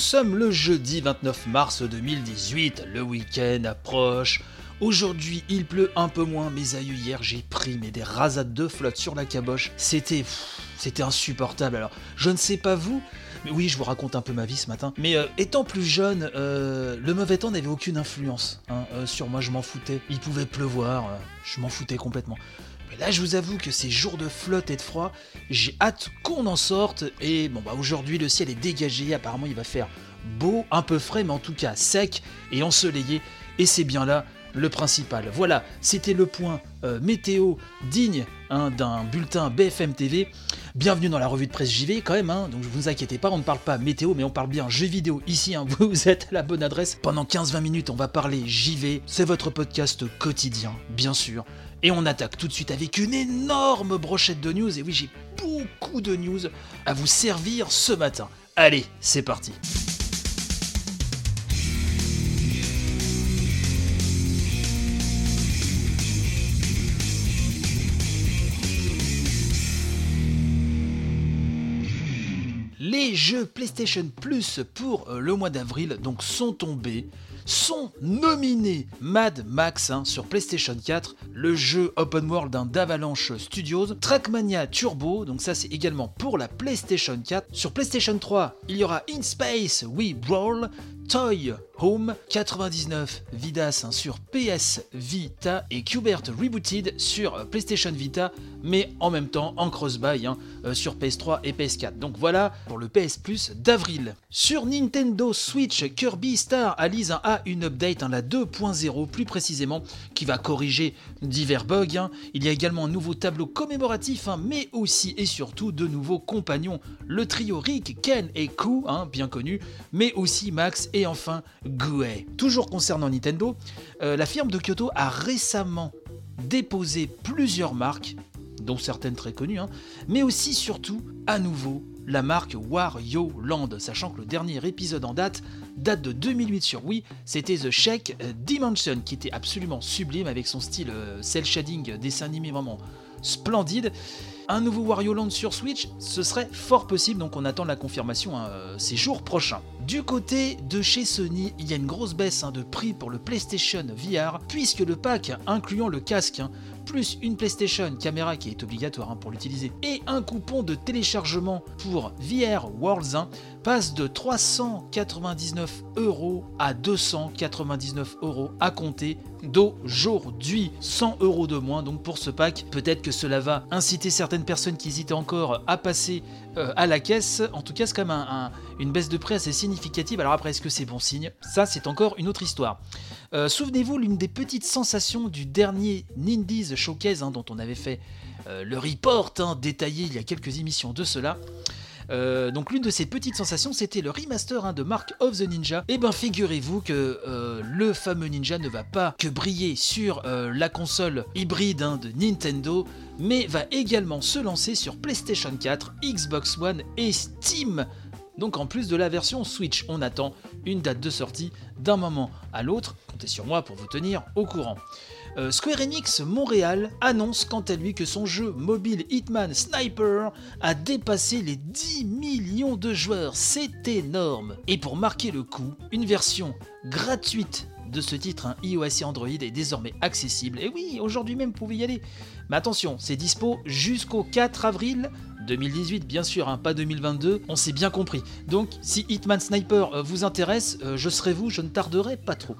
sommes le jeudi 29 mars 2018, le week-end approche. Aujourd'hui, il pleut un peu moins, mais aïeux, hier, j'ai pris mais des rasades de flotte sur la caboche. C'était c'était insupportable. Alors, je ne sais pas vous, mais oui, je vous raconte un peu ma vie ce matin. Mais euh, étant plus jeune, euh, le mauvais temps n'avait aucune influence hein, euh, sur moi. Je m'en foutais. Il pouvait pleuvoir, je m'en foutais complètement. Mais là, je vous avoue que ces jours de flotte et de froid, j'ai hâte qu'on en sorte. Et bon, bah aujourd'hui, le ciel est dégagé. Apparemment, il va faire beau, un peu frais, mais en tout cas sec et ensoleillé. Et c'est bien là le principal. Voilà, c'était le point euh, météo digne hein, d'un bulletin BFM TV. Bienvenue dans la revue de presse JV quand même, hein, donc vous inquiétez pas, on ne parle pas météo, mais on parle bien jeux vidéo ici, hein, vous êtes à la bonne adresse. Pendant 15-20 minutes, on va parler JV, c'est votre podcast quotidien, bien sûr. Et on attaque tout de suite avec une énorme brochette de news, et oui, j'ai beaucoup de news à vous servir ce matin. Allez, c'est parti. Les jeux PlayStation Plus pour euh, le mois d'avril donc sont tombés, sont nominés Mad Max hein, sur PlayStation 4, le jeu open world d'Avalanche Studios, Trackmania Turbo, donc ça c'est également pour la PlayStation 4. Sur PlayStation 3, il y aura In Space We Brawl, Toy Home 99 Vidas hein, sur PS Vita et Qbert Rebooted sur PlayStation Vita, mais en même temps en cross-buy hein, euh, sur PS3 et PS4. Donc voilà pour le PS Plus d'avril. Sur Nintendo Switch, Kirby Star Allies hein, une update, hein, la 2.0 plus précisément, qui va corriger divers bugs. hein. Il y a également un nouveau tableau commémoratif, hein, mais aussi et surtout de nouveaux compagnons. Le trio Rick, Ken et Ku, bien connu, mais aussi Max et enfin Guei. Toujours concernant Nintendo, euh, la firme de Kyoto a récemment déposé plusieurs marques, dont certaines très connues, mais aussi surtout à nouveau la marque Wario Land, sachant que le dernier épisode en date date de 2008 sur Wii, c'était The Shake Dimension, qui était absolument sublime avec son style euh, cel shading, dessin animé vraiment splendide. Un nouveau Wario Land sur Switch, ce serait fort possible, donc on attend la confirmation hein, euh, ces jours prochains. Du côté de chez Sony, il y a une grosse baisse hein, de prix pour le PlayStation VR, puisque le pack incluant le casque, hein, plus une PlayStation caméra qui est obligatoire pour l'utiliser, et un coupon de téléchargement pour VR Worlds 1 passe de 399 euros à 299 euros à compter d'aujourd'hui. 100 euros de moins donc pour ce pack. Peut-être que cela va inciter certaines personnes qui hésitaient encore à passer euh, à la caisse. En tout cas, c'est quand même un- un- une baisse de prix assez significative. Alors après, est-ce que c'est bon signe? Ça, c'est encore une autre histoire. Euh, Souvenez-vous, l'une des petites sensations du dernier Nindies Showcase hein, dont on avait fait euh, le report hein, détaillé il y a quelques émissions de cela. Euh, donc l'une de ces petites sensations, c'était le remaster hein, de Mark of the Ninja. Et ben figurez-vous que euh, le fameux ninja ne va pas que briller sur euh, la console hybride hein, de Nintendo, mais va également se lancer sur PlayStation 4, Xbox One et Steam. Donc en plus de la version Switch, on attend une date de sortie d'un moment à l'autre. Comptez sur moi pour vous tenir au courant. Euh, Square Enix Montréal annonce quant à lui que son jeu mobile Hitman Sniper a dépassé les 10 millions de joueurs. C'est énorme. Et pour marquer le coup, une version gratuite de ce titre, un iOS et Android, est désormais accessible. Et oui, aujourd'hui même, vous pouvez y aller. Mais attention, c'est dispo jusqu'au 4 avril 2018, bien sûr, hein, pas 2022, on s'est bien compris. Donc, si Hitman Sniper euh, vous intéresse, euh, je serai vous, je ne tarderai pas trop.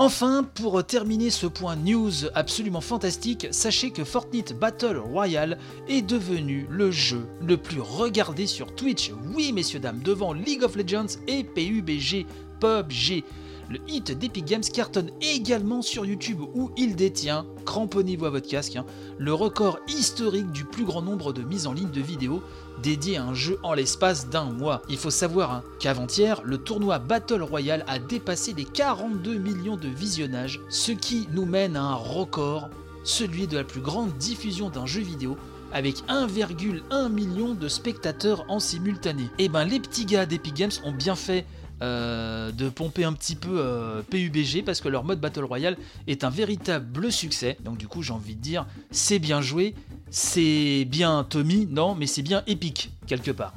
Enfin, pour terminer ce point news absolument fantastique, sachez que Fortnite Battle Royale est devenu le jeu le plus regardé sur Twitch. Oui, messieurs, dames, devant League of Legends et PUBG, PUBG. le hit d'Epic Games cartonne également sur YouTube où il détient, cramponnez-vous à votre casque, hein, le record historique du plus grand nombre de mises en ligne de vidéos dédiées à un jeu en l'espace d'un mois. Il faut savoir hein, qu'avant-hier, le tournoi Battle Royale a dépassé les 42 millions de visionnages, ce qui nous mène à un record, celui de la plus grande diffusion d'un jeu vidéo avec 1,1 million de spectateurs en simultané. Et ben les petits gars d'Epic Games ont bien fait euh, de pomper un petit peu euh, PUBG parce que leur mode Battle Royale est un véritable succès. Donc du coup j'ai envie de dire c'est bien joué, c'est bien Tommy, non mais c'est bien épique quelque part.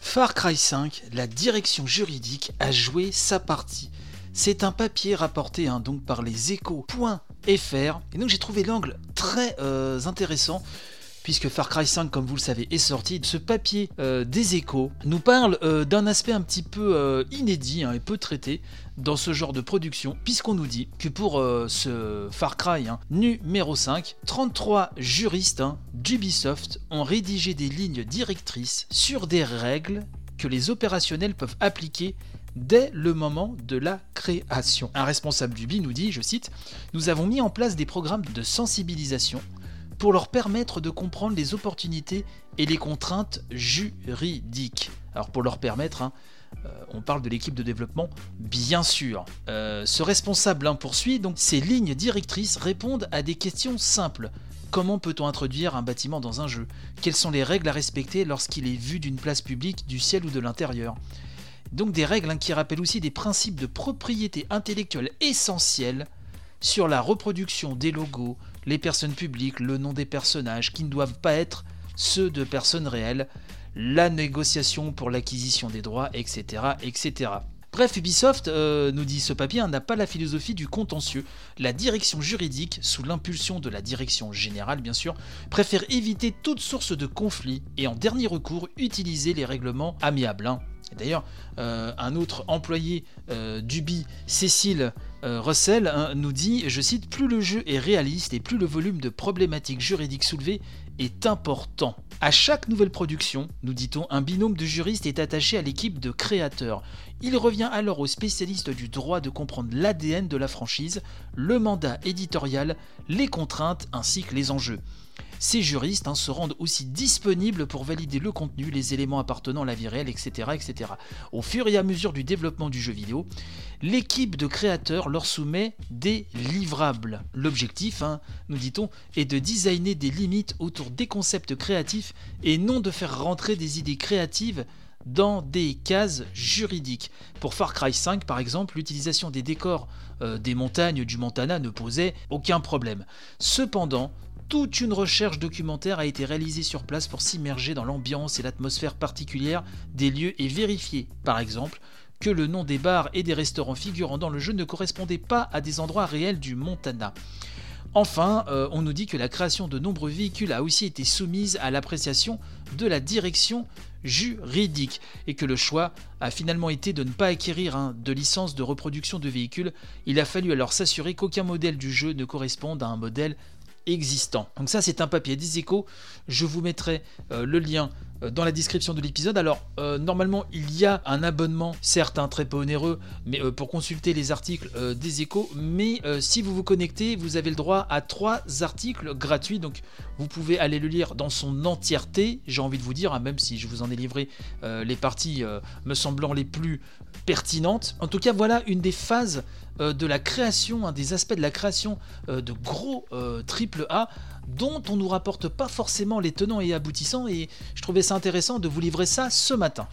Far Cry 5, la direction juridique a joué sa partie. C'est un papier rapporté hein, donc par les échos.fr et donc j'ai trouvé l'angle très euh, intéressant puisque Far Cry 5, comme vous le savez, est sorti. Ce papier euh, des échos nous parle euh, d'un aspect un petit peu inédit hein, et peu traité dans ce genre de production, puisqu'on nous dit que pour ce Far Cry hein, numéro 5, 33 juristes d'Ubisoft ont rédigé des lignes directrices sur des règles que les opérationnels peuvent appliquer dès le moment de la création. Un responsable du BI nous dit, je cite, Nous avons mis en place des programmes de sensibilisation pour leur permettre de comprendre les opportunités et les contraintes juridiques. Alors pour leur permettre, hein, euh, on parle de l'équipe de développement, bien sûr. Euh, ce responsable hein, poursuit, donc ces lignes directrices répondent à des questions simples. Comment peut-on introduire un bâtiment dans un jeu? Quelles sont les règles à respecter lorsqu'il est vu d'une place publique, du ciel ou de l'intérieur? Donc des règles hein, qui rappellent aussi des principes de propriété intellectuelle essentiels sur la reproduction des logos, les personnes publiques, le nom des personnages qui ne doivent pas être ceux de personnes réelles, la négociation pour l'acquisition des droits, etc. etc. Bref, Ubisoft, euh, nous dit ce papier, hein, n'a pas la philosophie du contentieux. La direction juridique, sous l'impulsion de la direction générale bien sûr, préfère éviter toute source de conflit et en dernier recours utiliser les règlements amiables. Hein. D'ailleurs, euh, un autre employé euh, d'Ubi, Cécile euh, Russell, hein, nous dit, je cite, Plus le jeu est réaliste et plus le volume de problématiques juridiques soulevées est important. À chaque nouvelle production, nous dit-on, un binôme de juristes est attaché à l'équipe de créateurs. Il revient alors aux spécialistes du droit de comprendre l'ADN de la franchise, le mandat éditorial, les contraintes ainsi que les enjeux. Ces juristes hein, se rendent aussi disponibles pour valider le contenu, les éléments appartenant à la vie réelle, etc., etc. Au fur et à mesure du développement du jeu vidéo, l'équipe de créateurs leur soumet des livrables. L'objectif, hein, nous dit-on, est de designer des limites autour des concepts créatifs et non de faire rentrer des idées créatives dans des cases juridiques. Pour Far Cry 5 par exemple, l'utilisation des décors euh, des montagnes du Montana ne posait aucun problème. Cependant, toute une recherche documentaire a été réalisée sur place pour s'immerger dans l'ambiance et l'atmosphère particulière des lieux et vérifier, par exemple, que le nom des bars et des restaurants figurant dans le jeu ne correspondait pas à des endroits réels du Montana. Enfin, euh, on nous dit que la création de nombreux véhicules a aussi été soumise à l'appréciation de la direction juridique et que le choix a finalement été de ne pas acquérir hein, de licence de reproduction de véhicules. Il a fallu alors s'assurer qu'aucun modèle du jeu ne corresponde à un modèle existant. Donc ça c'est un papier des échos, je vous mettrai euh, le lien dans la description de l'épisode. Alors euh, normalement il y a un abonnement, certes un très peu onéreux, mais pour consulter les articles des échos, mais si vous vous connectez, vous avez le droit à trois articles gratuits, donc vous pouvez aller le lire dans son entièreté, j'ai envie de vous dire, hein, même si je vous en ai livré les parties me semblant les plus pertinentes. En tout cas voilà une des phases euh, de la création, un des aspects de la création euh, de gros euh, triple A dont on nous rapporte pas forcément les tenants et aboutissants et je trouvais ça intéressant de vous livrer ça ce matin.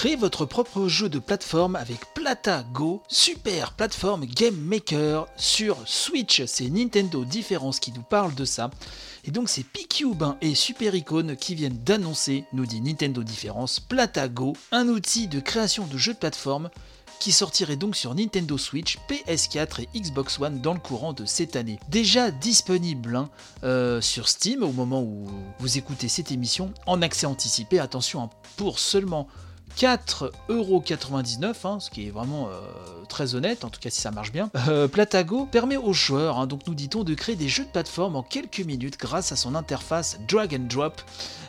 Créez votre propre jeu de plateforme avec PlataGo, super plateforme game maker sur Switch. C'est Nintendo Différence qui nous parle de ça. Et donc c'est hein, et Super Icon qui viennent d'annoncer, nous dit Nintendo Différence, PlataGo, un outil de création de jeux de plateforme qui sortirait donc sur Nintendo Switch, PS4 et Xbox One dans le courant de cette année. Déjà disponible hein, euh, sur Steam au moment où vous écoutez cette émission, en accès anticipé, attention, hein, pour seulement 4,99€, hein, ce qui est vraiment euh, très honnête, en tout cas si ça marche bien. Euh, Platago permet aux joueurs, hein, donc nous dit-on, de créer des jeux de plateforme en quelques minutes grâce à son interface drag and drop,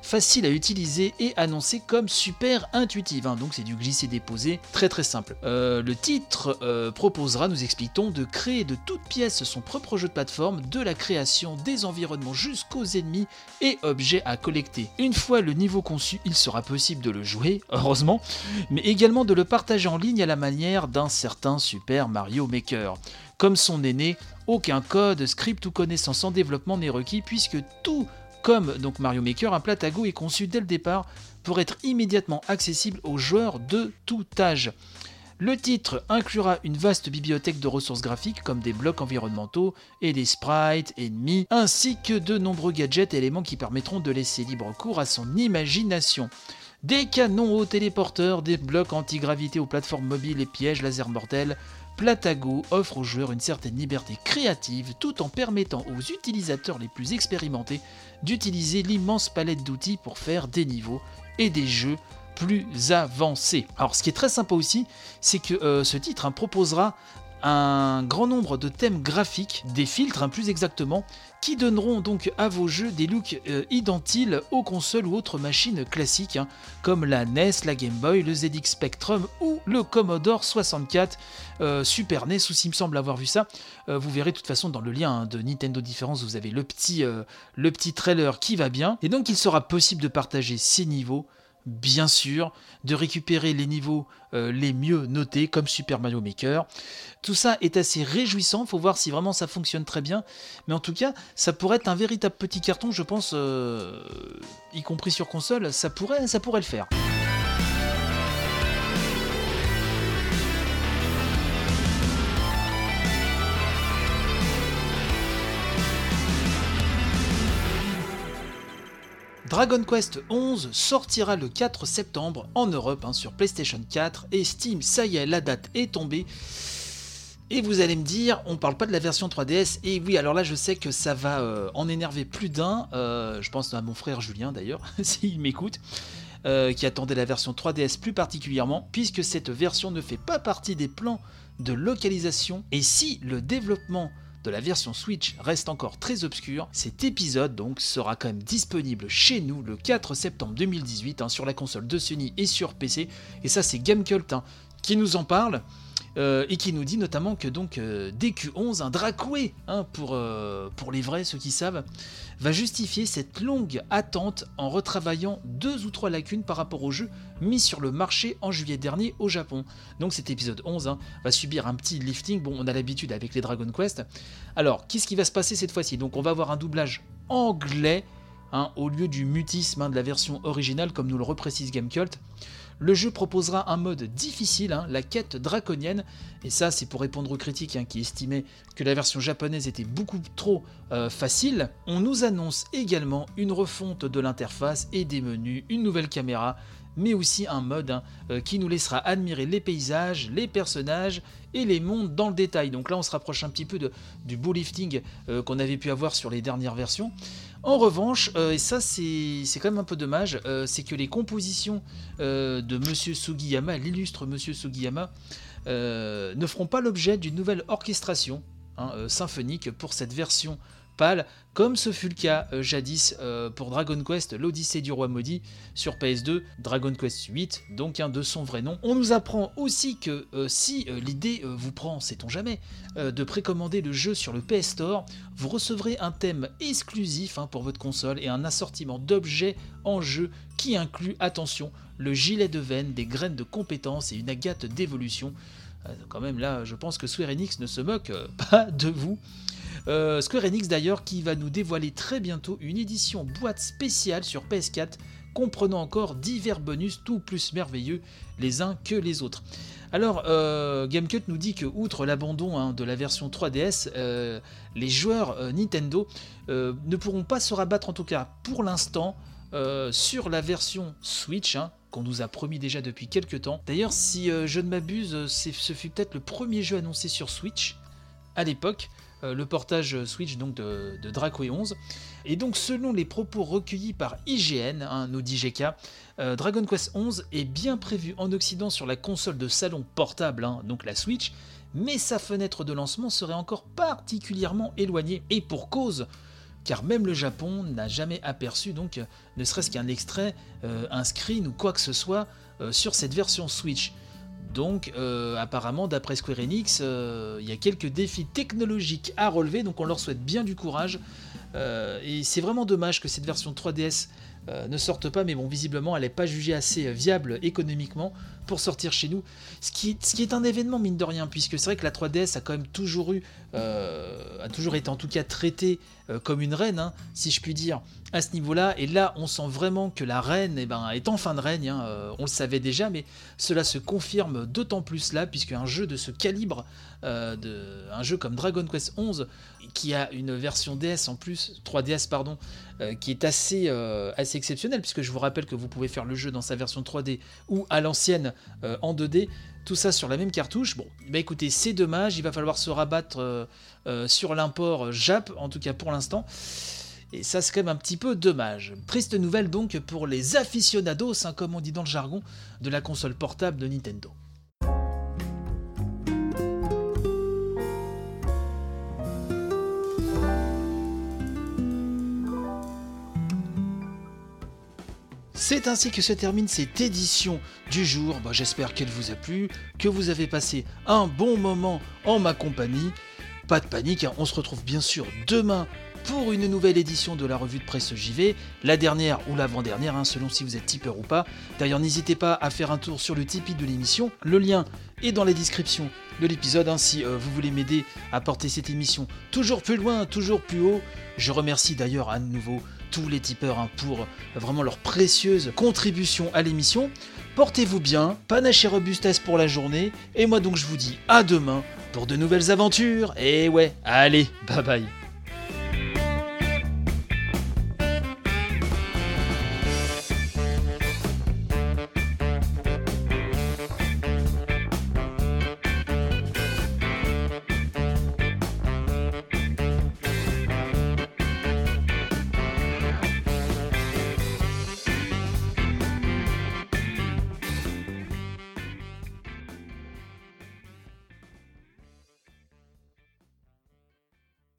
facile à utiliser et annoncée comme super intuitive. hein. donc c'est du glisser-déposer, très très simple. Euh, le titre proposera, nous expliquons, de créer de toutes pièces son propre jeu de plateforme, de la création des environnements jusqu'aux ennemis et objets à collecter. Une fois le niveau conçu, il sera possible de le jouer, heureusement, mais également de le partager en ligne à la manière d'un certain Super Mario Maker. Comme son aîné, aucun code, script ou connaissance en développement n'est requis puisque tout comme donc Mario Maker, un Platago est conçu dès le départ pour être immédiatement accessible aux joueurs de tout âge. Le titre inclura une vaste bibliothèque de ressources graphiques comme des blocs environnementaux et des sprites ennemis, ainsi que de nombreux gadgets et éléments qui permettront de laisser libre cours à son imagination. Des canons aux téléporteurs, des blocs anti-gravité aux plateformes mobiles et pièges laser mortels, Platago offre aux joueurs une certaine liberté créative tout en permettant aux utilisateurs les plus expérimentés d'utiliser l'immense palette d'outils pour faire des niveaux et des jeux plus avancés. Alors ce qui est très sympa aussi, c'est que euh, ce titre hein, proposera un grand nombre de thèmes graphiques, des filtres hein, plus exactement, qui donneront donc à vos jeux des looks euh, identiles aux consoles ou autres machines classiques, hein, comme la NES, la Game Boy, le ZX Spectrum ou le Commodore 64, euh, Super NES aussi il me semble avoir vu ça. Euh, vous verrez de toute façon dans le lien hein, de Nintendo Difference, vous avez le petit, le petit trailer qui va bien. Et donc il sera possible de partager ces niveaux bien sûr, de récupérer les niveaux euh, les mieux notés comme Super Mario Maker. Tout ça est assez réjouissant, faut voir si vraiment ça fonctionne très bien, mais en tout cas, ça pourrait être un véritable petit carton, je pense, euh, y compris sur console, ça pourrait, ça pourrait le faire. Dragon Quest 11 sortira le 4 septembre en Europe hein, sur PlayStation 4 et Steam. Ça y est, la date est tombée. Et vous allez me dire, on parle pas de la version 3DS. Et oui, alors là, je sais que ça va euh, en énerver plus d'un. Euh, je pense à mon frère Julien d'ailleurs, s'il m'écoute. euh, qui attendait la version 3DS plus particulièrement, puisque cette version ne fait pas partie des plans de localisation. Et si le développement de la version Switch reste encore très obscur, cet épisode donc sera quand même disponible chez nous le 4 septembre 2018 hein, sur la console de Sony et sur PC. Et ça c'est Gamecult hein, qui nous en parle. Euh, et qui nous dit notamment que donc euh, DQ11, un Dracoué, hein, pour, euh, pour les vrais, ceux qui savent, va justifier cette longue attente en retravaillant deux ou trois lacunes par rapport au jeu mis sur le marché en juillet dernier au Japon. Donc cet épisode 11 hein, va subir un petit lifting, bon on a l'habitude avec les Dragon Quest. Alors qu'est-ce qui va se passer cette fois-ci? Donc on va avoir un doublage anglais hein, au lieu du mutisme de la version originale comme nous le reprécise Gamecult. Le jeu proposera un mode difficile, hein, la quête draconienne, et ça c'est pour répondre aux critiques hein, qui estimaient que la version japonaise était beaucoup trop euh, facile. On nous annonce également une refonte de l'interface et des menus, une nouvelle caméra, mais aussi un mode hein, euh, qui nous laissera admirer les paysages, les personnages et les mondes dans le détail. Donc là on se rapproche un petit peu du beau lifting euh, qu'on avait pu avoir sur les dernières versions. En revanche, euh, et ça c'est quand même un peu dommage, c'est que les compositions de Monsieur Sugiyama, l'illustre Monsieur Sugiyama, ne feront pas l'objet d'une nouvelle orchestration hein, symphonique pour cette version comme ce fut le cas euh, jadis euh, pour Dragon Quest, l'Odyssée du Roi Maudit sur PS2, Dragon Quest 8, donc un de son vrai nom. On nous apprend aussi que euh, si l'idée vous prend, sait-on jamais, de précommander le jeu sur le PS Store, vous recevrez un thème exclusif hein, pour votre console et un assortiment d'objets en jeu qui inclut, attention, le gilet de veine, des graines de compétences et une agate d'évolution. Quand même là, je pense que Square Enix ne se moque pas de vous. Euh, Square Enix d'ailleurs qui va nous dévoiler très bientôt une édition boîte spéciale sur PS4 comprenant encore divers bonus tout plus merveilleux les uns que les autres. Alors, euh, Gamecut nous dit que, outre l'abandon hein, de la version 3DS, euh, les joueurs Nintendo ne pourront pas se rabattre, en tout cas pour l'instant, sur la version Switch, hein, qu'on nous a promis déjà depuis quelques temps. D'ailleurs, si je ne m'abuse, ce fut peut-être le premier jeu annoncé sur Switch à l'époque, euh, le portage Switch donc de, de Dracoué 11. Et donc, selon les propos recueillis par IGN, hein, nous dit GK, euh, Dragon Quest 11 est bien prévu en Occident sur la console de salon portable, hein, donc la Switch, mais sa fenêtre de lancement serait encore particulièrement éloignée, et pour cause, car même le Japon n'a jamais aperçu, donc euh, ne serait-ce qu'un extrait, un screen ou quoi que ce soit sur cette version Switch. Donc euh, apparemment, d'après Square Enix, euh, il y a quelques défis technologiques à relever, donc on leur souhaite bien du courage. Euh, et c'est vraiment dommage que cette version 3DS euh, ne sorte pas, mais bon, visiblement, elle n'est pas jugée assez euh, viable économiquement pour sortir chez nous. Ce qui, est un événement, mine de rien, puisque c'est vrai que la 3DS a quand même toujours eu, euh, a toujours été en tout cas traitée comme une reine, hein, si je puis dire, à ce niveau-là. Et là, on sent vraiment que la reine eh ben, est en fin de règne. hein, on le savait déjà, mais cela se confirme d'autant plus là, puisque un jeu de ce calibre, un jeu comme Dragon Quest 11, qui a une version DS en plus, 3DS pardon, euh, qui est assez, euh, assez exceptionnelle, puisque je vous rappelle que vous pouvez faire le jeu dans sa version 3D ou à l'ancienne euh, en 2D, tout ça sur la même cartouche. Bon, bah écoutez, c'est dommage, il va falloir se rabattre sur l'import Jap, en tout cas pour l'instant. Et ça, c'est quand même un petit peu dommage. Triste nouvelle donc pour les aficionados, hein, comme on dit dans le jargon, de la console portable de Nintendo. C'est ainsi que se termine cette édition du jour. Bah, J'espère qu'elle vous a plu, que vous avez passé un bon moment en ma compagnie. Pas de panique, hein, on se retrouve bien sûr demain pour une nouvelle édition de la revue de presse JV, la dernière ou l'avant-dernière, hein, selon si vous êtes tipeur ou pas. D'ailleurs, n'hésitez pas à faire un tour sur le Tipeee de l'émission, le lien est dans la description de l'épisode, hein, si euh, vous voulez m'aider à porter cette émission toujours plus loin, toujours plus haut. Je remercie d'ailleurs à nouveau tous les tipeurs hein, pour vraiment leur précieuse contribution à l'émission. Portez-vous bien, panache et robustesse pour la journée, et moi donc je vous dis à demain pour de nouvelles aventures, et ouais, allez, bye bye